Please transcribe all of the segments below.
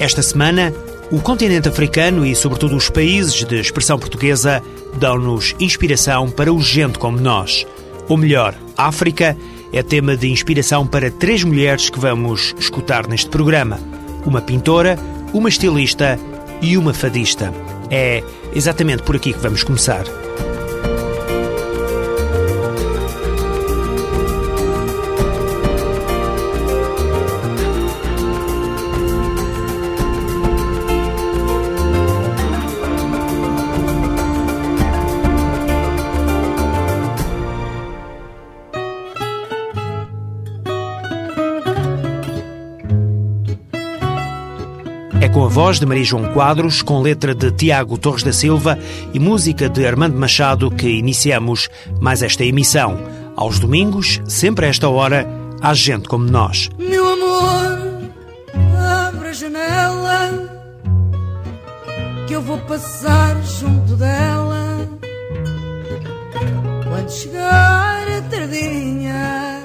Esta semana, o continente africano e, sobretudo, os países de expressão portuguesa dão-nos inspiração para o gente como nós. Ou melhor, África é tema de inspiração para três mulheres que vamos escutar neste programa: uma pintora, uma estilista e uma fadista. É exatamente por aqui que vamos começar. Voz de Maria João Quadros, com letra de Tiago Torres da Silva e música de Armando Machado que iniciamos mais esta emissão. Aos domingos, sempre a esta hora, há gente como nós. Meu amor, abre a janela que eu vou passar junto dela quando chegar a tardinha.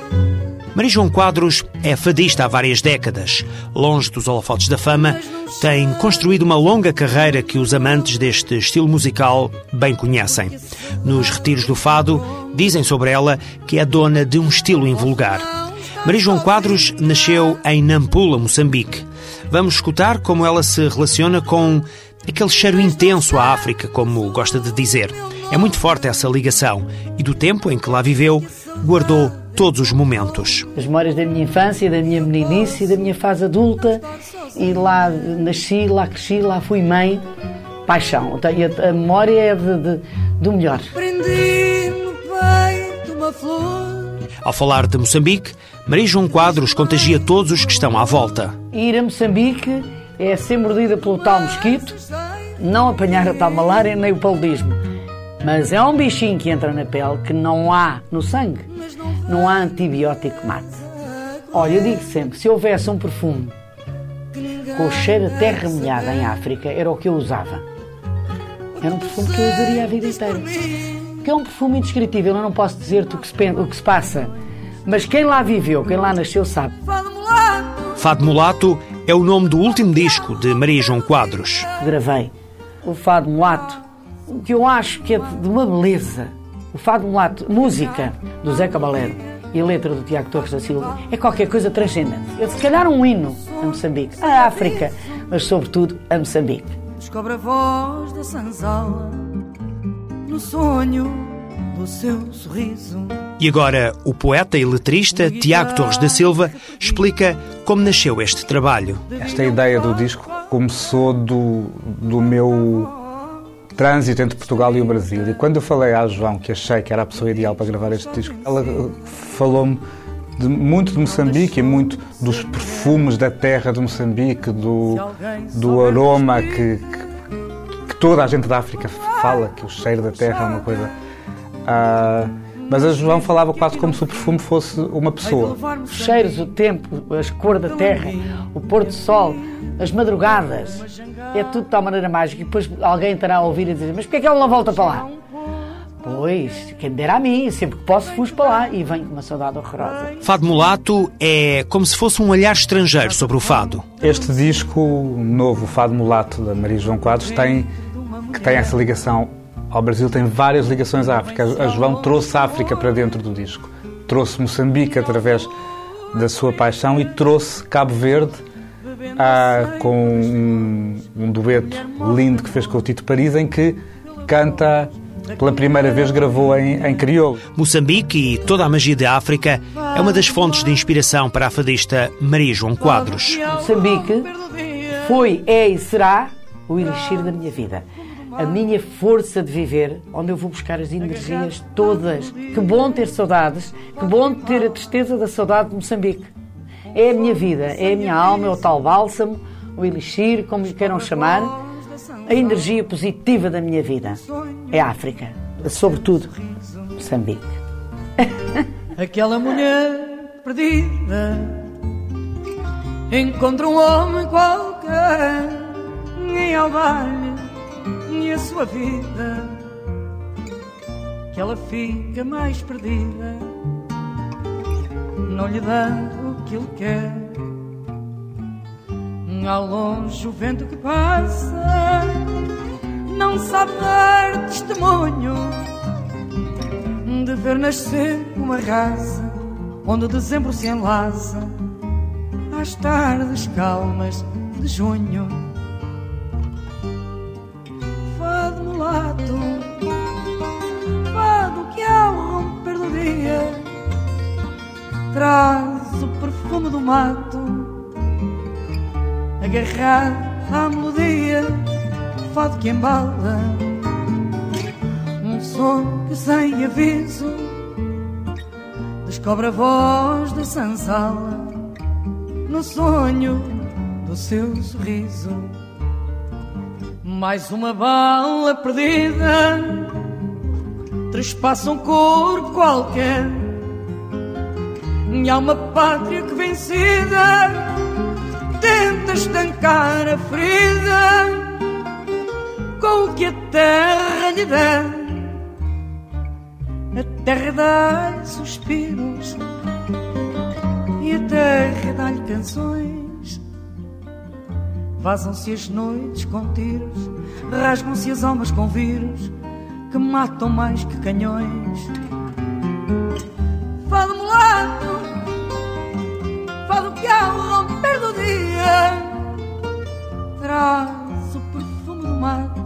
Maria João Quadros é fadista há várias décadas. Longe dos holofotes da fama, tem construído uma longa carreira que os amantes deste estilo musical bem conhecem. Nos retiros do fado, dizem sobre ela que é dona de um estilo invulgar. Maria João Quadros nasceu em Nampula, Moçambique. Vamos escutar como ela se relaciona com aquele cheiro intenso à África, como gosta de dizer. É muito forte essa ligação e do tempo em que lá viveu, guardou todos os momentos. As memórias da minha infância, da minha meninice e da minha fase adulta. E lá nasci, lá cresci, lá fui mãe. Paixão. A memória é de, de, do melhor. Prendi no peito uma flor. Ao falar de Moçambique, Maria João Quadros contagia todos os que estão à volta. Ir a Moçambique é ser mordida pelo tal mosquito, não apanhar a tal malária nem o paludismo. Mas é um bichinho que entra na pele que não há no sangue. Não há antibiótico que mate. Olha, eu digo sempre, se houvesse um perfume com o cheiro de terra molhada em África, era o que eu usava. Era um perfume que eu usaria a vida inteira. Que é um perfume indescritível, eu não posso dizer-te o, que se, o que se passa. Mas quem lá viveu, quem lá nasceu, sabe. Fado Mulato é o nome do último disco de Maria João Quadros. Gravei o Fado Mulato, o que eu acho que é de uma beleza o Fado Mulato, música do Zé Cabaleiro e a letra do Tiago Torres da Silva é qualquer coisa transcendente. É se calhar um hino a Moçambique, a África, mas sobretudo a Moçambique. Descobre a voz da sanzala no sonho do seu sorriso. E agora o poeta e letrista Tiago Torres da Silva explica como nasceu este trabalho. Esta ideia do disco começou do, do meu trânsito entre Portugal e o Brasil. E quando eu falei à João que achei que era a pessoa ideal para gravar este disco, ela eh, falou-me de, muito de Moçambique e muito dos perfumes da terra de Moçambique, do, do aroma que, que, que, toda a gente da África fala, que o cheiro da terra é uma coisa. Uh, mas a João falava quase como se o perfume fosse uma pessoa. Os cheiros, o tempo, as cores da terra, o pôr do sol, as madrugadas, é tudo de tal maneira mágica. E depois alguém estará a ouvir e dizer: Mas porquê é que ela não volta para lá? Pois, quem me dera a mim, sempre que posso fujo para lá e venho com uma saudade horrorosa. Fado Mulato é como se fosse um olhar estrangeiro sobre o fado. Este disco novo, Fado Mulato, da Maria João Quadros, tem, que tem essa ligação ao Brasil tem várias ligações à África. A João trouxe a África para dentro do disco. Trouxe Moçambique através da sua paixão e trouxe Cabo Verde ah, com um, um, dueto lindo que fez com o Tito Paris, em que canta pela primeira vez gravou em, em crioulo. Moçambique e toda a magia da África é uma das fontes de inspiração para a fadista Maria João Quadros. Moçambique foi, é e será o elixir da minha vida a minha força de viver, onde eu vou buscar as energias todas. Que bom ter saudades, que bom ter a tristeza da saudade de Moçambique. É a minha vida, é a minha alma, é o tal bálsamo, o elixir, como lhe queiram chamar, a energia positiva da minha vida. É a África, sobretudo Moçambique. Aquela mulher perdida encontra um homem qualquer em Albalha e a sua vida que ela fica mais perdida não lhe dá o que ele quer ao longe o vento que passa não sabe dar testemunho de ver nascer uma raça onde dezembro se enlaça às tardes calmas de junho. Do mato, agarrado à melodia, fado que embala um som que sem aviso descobre a voz da senzala no sonho do seu sorriso. Mais uma bala perdida trespassa um corpo qualquer. E há uma pátria que vencida tenta estancar a ferida com o que a terra lhe der. A terra dá-lhe suspiros e a terra dá-lhe canções. Vazam-se as noites com tiros, rasgam-se as almas com vírus que matam mais que canhões. Traz o perfume do mato,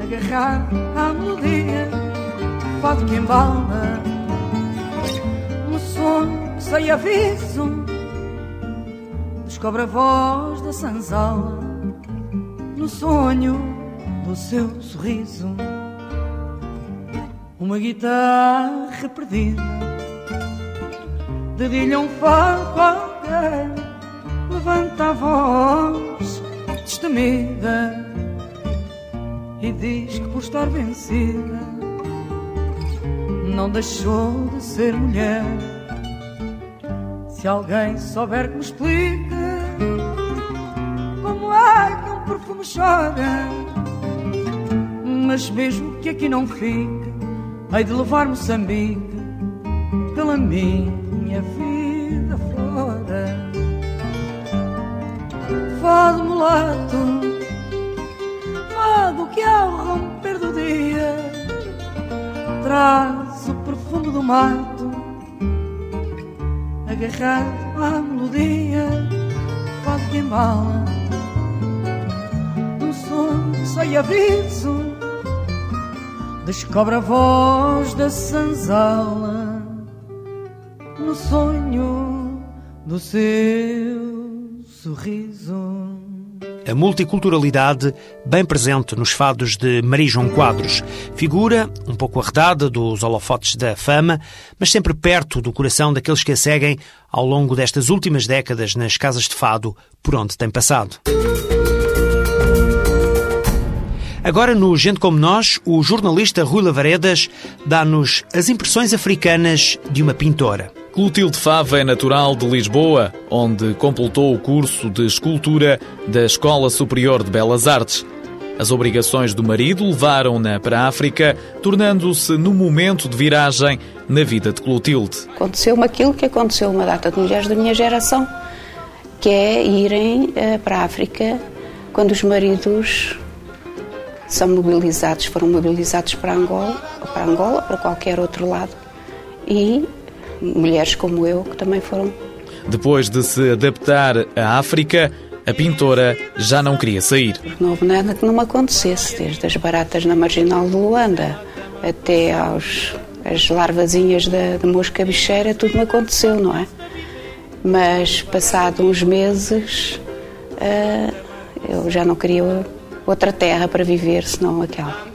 agarrado à melodia, fado que embalma no sono sem aviso descobre a voz da senzala no sonho do seu sorriso. Uma guitarra perdida dedilha um fado qualquer, levanta a voz destemida e diz que por estar vencida não deixou de ser mulher. Se alguém souber que me explique como é que um perfume chora, mas mesmo que aqui não fique, hei de levar Moçambique pela minha vida Fado mulato, fado que ao romper do dia traz o perfume do mato agarrado à melodia, fado que embala um som sem aviso, descobre a voz da senzala no sonho do seu sorriso. A multiculturalidade bem presente nos fados de Maria João Quadros. Figura um pouco arredada dos holofotes da fama, mas sempre perto do coração daqueles que a seguem ao longo destas últimas décadas nas casas de fado por onde tem passado. Agora, no Gente Como Nós, o jornalista Rui Lavaredas dá-nos as impressões africanas de uma pintora. Clotilde Fava é natural de Lisboa, onde completou o curso de escultura da Escola Superior de Belas Artes. As obrigações do marido levaram-na para a África, tornando-se no momento de viragem na vida de Clotilde. Aconteceu-me aquilo que aconteceu uma data de mulheres da minha geração, que é irem uh, para a África quando os maridos são mobilizados, foram mobilizados para Angola, para Angola, para qualquer outro lado, e mulheres como eu que também foram. Depois de se adaptar à África, a pintora já não queria sair. Não houve nada que não me acontecesse, desde as baratas na marginal de Luanda até aos, as larvazinhas da, mosca bicheira, tudo me aconteceu, não é? Mas, passado uns meses, uh, eu já não queria outra terra para viver senão aquela.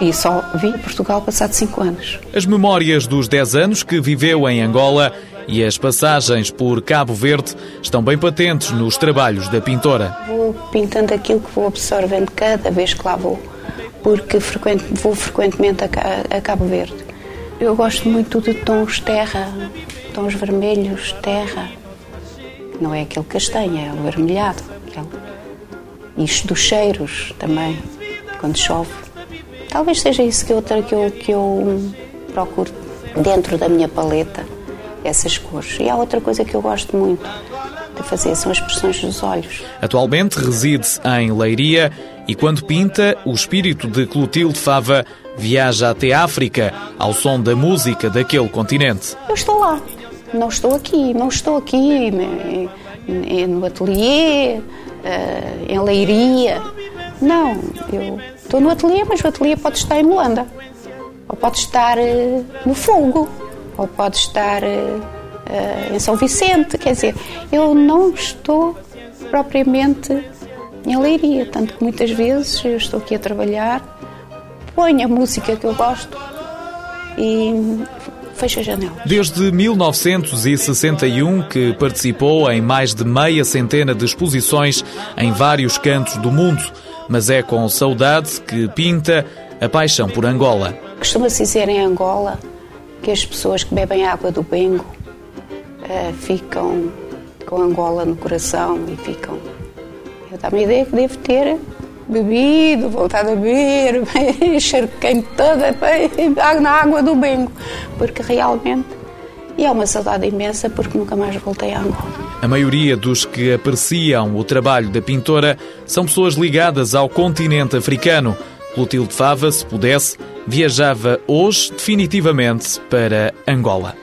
E só vim a Portugal passado cinco anos. As memórias dos 10 anos que viveu em Angola e as passagens por Cabo Verde estão bem patentes nos trabalhos da pintora. Vou pintando aquilo que vou absorvendo cada vez que lá vou, porque frequente, vou frequentemente a, a Cabo Verde. Eu gosto muito de tons terra, tons vermelhos, terra. Não é aquele castanho, é o vermelhado. Aquele. Isto dos cheiros também, quando chove. Talvez seja isso que eu, que eu, que eu procuro dentro da minha paleta, essas cores. E há outra coisa que eu gosto muito de fazer, são as expressões dos olhos. Atualmente reside em Leiria e quando pinta, o espírito de Clotilde Fava viaja até África ao som da música daquele continente. Eu estou lá, não estou aqui, não estou aqui no ateliê, eh, em Leiria. Não, eu estou no ateliê, mas o ateliê pode estar em Luanda, ou pode estar eh, no Fogo, ou pode estar eh, em São Vicente. Quer dizer, eu não estou propriamente em Leiria, tanto que muitas vezes eu estou aqui a trabalhar ponho a música que eu gosto e fecho a janela. Desde 1961 que participou em mais de meia centena de exposições em vários cantos do mundo, mas é com saudade que pinta a paixão por Angola. Costuma-se dizer em Angola que as pessoas que bebem água do Bengo uh, ficam com Angola no coração e ficam. Eu dá-me a ideia que devo ter bebido, voltado a beber, encharquei-me toda na água do Bengo, porque realmente. E é uma saudade imensa porque nunca mais voltei a Angola. A maioria dos que apreciam o trabalho da pintora são pessoas ligadas ao continente africano. Clotilde Fava, se pudesse, viajava hoje definitivamente para Angola.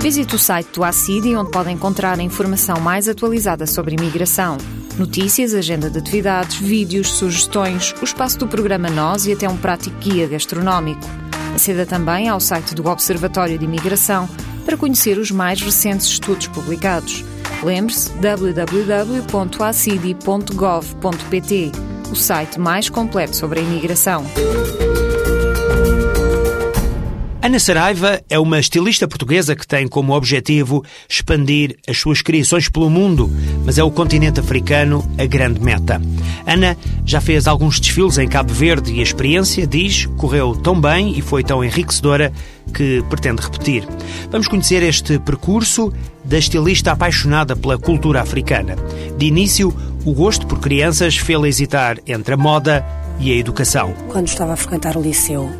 Visite o site do ACIDI, onde pode encontrar a informação mais atualizada sobre imigração. Notícias, agenda de atividades, vídeos, sugestões, o espaço do programa Nós e até um prático guia gastronómico. Aceda também ao site do Observatório de Imigração para conhecer os mais recentes estudos publicados. Lembre-se www.acidi.gov.pt, o site mais completo sobre a imigração. Ana Saraiva é uma estilista portuguesa que tem como objetivo expandir as suas criações pelo mundo, mas é o continente africano a grande meta. Ana já fez alguns desfiles em Cabo Verde e a experiência, diz, correu tão bem e foi tão enriquecedora que pretende repetir. Vamos conhecer este percurso da estilista apaixonada pela cultura africana. De início, o gosto por crianças fê-la hesitar entre a moda e a educação. Quando estava a frequentar o liceu,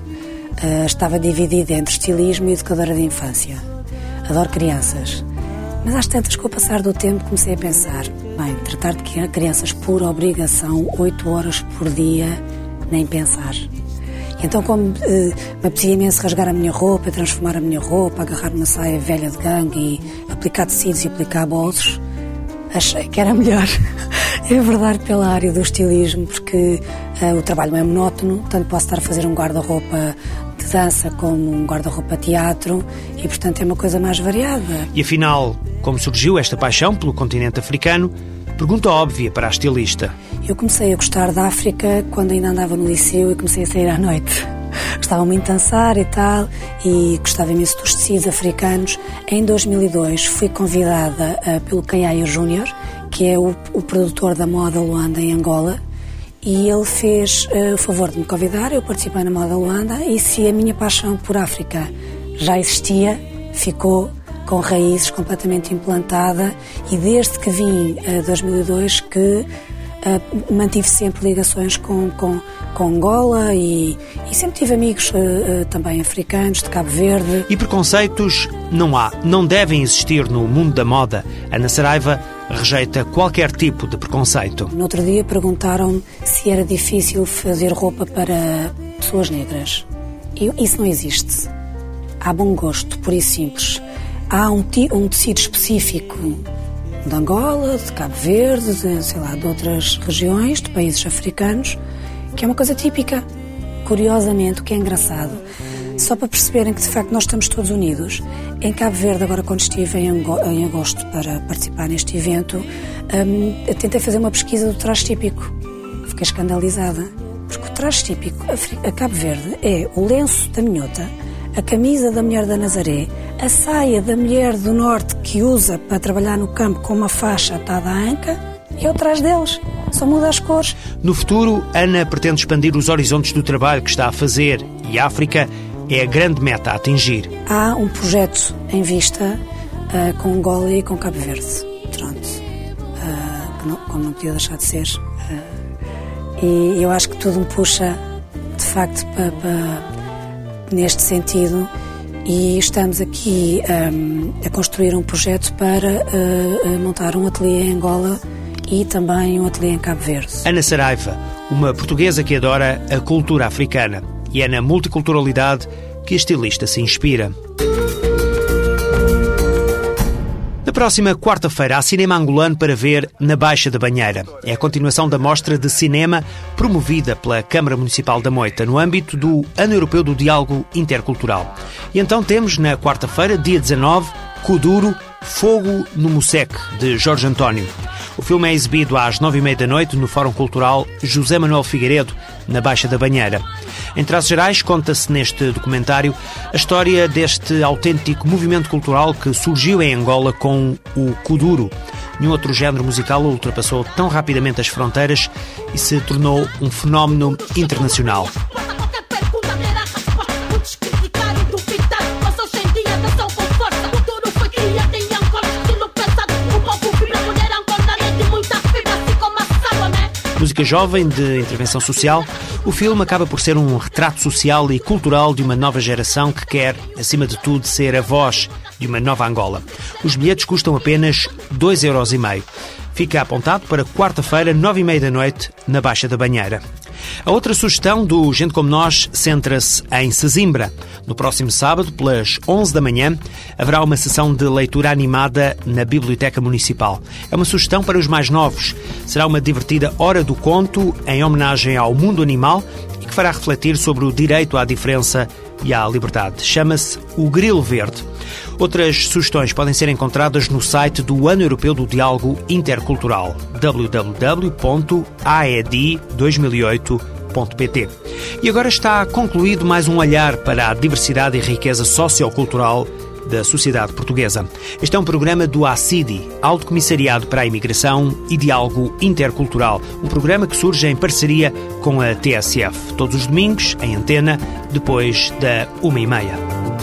Uh, estava dividida entre estilismo e educadora de infância. Adoro crianças. Mas às tantas, com o passar do tempo, comecei a pensar: bem, tratar de crianças por obrigação, oito horas por dia, nem pensar. Então, como uh, me apetecia imenso rasgar a minha roupa, transformar a minha roupa, agarrar uma saia velha de gangue e aplicar tecidos e aplicar bolsos, achei que era melhor é verdade pela área do estilismo, porque uh, o trabalho não é monótono, tanto posso estar a fazer um guarda-roupa dança como um guarda-roupa teatro e, portanto, é uma coisa mais variada. E afinal, como surgiu esta paixão pelo continente africano? Pergunta óbvia para a estilista. Eu comecei a gostar da África quando ainda andava no liceu e comecei a sair à noite. Gostava muito de dançar e tal, e gostava imenso dos tecidos africanos. Em 2002 fui convidada uh, pelo Caiaia Júnior, que é o, o, produtor da moda Luanda em Angola, e ele fez uh, o favor de me convidar, eu participei na moda Luanda, e se a minha paixão por África já existia, ficou com raízes completamente implantada, e desde que vim em uh, 2002 que uh, mantive sempre ligações com, com, com Angola e, e sempre tive amigos uh, uh, também africanos, de Cabo Verde. E preconceitos não há, não devem existir no mundo da moda. Ana Saraiva rejeita qualquer tipo de preconceito. No outro dia perguntaram-me se era difícil fazer roupa para pessoas negras. E isso não existe. Há bom gosto, por isso simples. Há um, um tecido específico de Angola, de Cabo Verde, de, sei lá, de outras regiões, de países africanos, que é uma coisa típica. Curiosamente, o que é engraçado, só para perceberem que de facto nós estamos todos unidos, em Cabo Verde, agora quando estive em agosto para participar neste evento, um, tentei fazer uma pesquisa do traje típico. Fiquei escandalizada, porque o traje típico a Cabo Verde é o lenço da minhota, a camisa da mulher da Nazaré, a saia da mulher do norte que usa para trabalhar no campo com uma faixa atada à anca, é o traje deles. só muda as cores. No futuro, Ana pretende expandir os horizontes do trabalho que está a fazer e a África é a grande meta a atingir. Há um projeto em vista uh, com Angola e com Cabo Verde. Pronto. Uh, não, como não podia deixar de ser. Uh, e eu acho que tudo me puxa, de facto, para, para neste sentido e estamos aqui um, a construir um projeto para montar um ateliê em Angola e também um ateliê em Cabo Verde. Ana Saraiva, uma portuguesa que adora a cultura africana e é na multiculturalidade que a estilista se inspira. Na próxima quarta-feira há cinema angolano para ver na Baixa da Banheira. É a continuação da mostra de cinema promovida pela Câmara Municipal da Moita no âmbito do Ano Europeu do Diálogo Intercultural. E então temos na quarta-feira, dia 19, Kuduro, Fogo no Museque, de Jorge António. O filme é exibido às nove e meia da noite no Fórum Cultural José Manuel Figueiredo, na Baixa da Banheira. Em traços gerais, conta-se neste documentário a história deste autêntico movimento cultural que surgiu em Angola com o Kuduro. Nenhum outro género musical ultrapassou tão rapidamente as fronteiras e se tornou um fenómeno internacional. Música jovem de intervenção social, o filme acaba por ser um retrato social e cultural de uma nova geração que quer, acima de tudo, ser a voz de uma nova Angola. Os bilhetes custam apenas 2,5 euros. Fica apontado para quarta-feira, nove e meia da noite, na Baixa da Banheira. A outra sugestão do Gente Como Nós centra-se em Sesimbra. No próximo sábado, pelas 11 da manhã, haverá uma sessão de leitura animada na Biblioteca Municipal. É uma sugestão para os mais novos. Será uma divertida hora do conto em homenagem ao mundo animal e que fará refletir sobre o direito à diferença e à liberdade. Chama-se O Grilo Verde. Outras sugestões podem ser encontradas no site do Ano Europeu do Diálogo Intercultural www.aed2008.pt. E agora está concluído mais um olhar para a diversidade e riqueza sociocultural da sociedade portuguesa. Este é um programa do ACIDI, Alto Comissariado para a Imigração e Diálogo Intercultural, um programa que surge em parceria com a TSF, todos os domingos, em antena, depois da uma e meia.